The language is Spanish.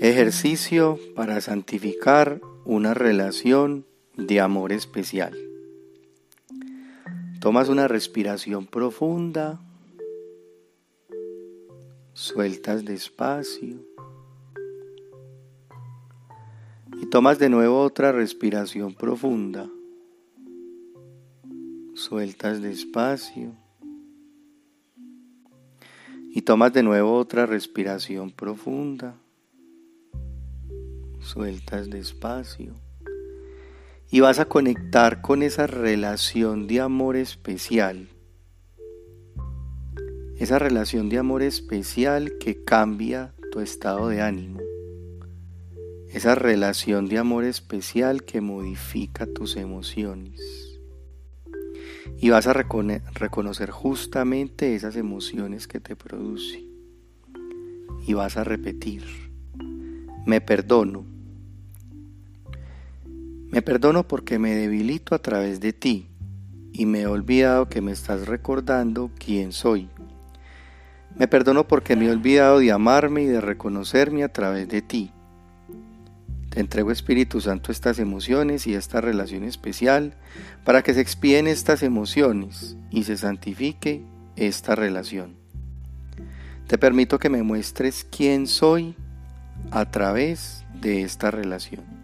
Ejercicio para santificar una relación de amor especial. Tomas una respiración profunda, sueltas despacio y tomas de nuevo otra respiración profunda, sueltas despacio y tomas de nuevo otra respiración profunda sueltas despacio y vas a conectar con esa relación de amor especial. Esa relación de amor especial que cambia tu estado de ánimo. Esa relación de amor especial que modifica tus emociones. Y vas a reconocer justamente esas emociones que te produce. Y vas a repetir, me perdono me perdono porque me debilito a través de ti y me he olvidado que me estás recordando quién soy. Me perdono porque me he olvidado de amarme y de reconocerme a través de ti. Te entrego Espíritu Santo estas emociones y esta relación especial para que se expíen estas emociones y se santifique esta relación. Te permito que me muestres quién soy a través de esta relación.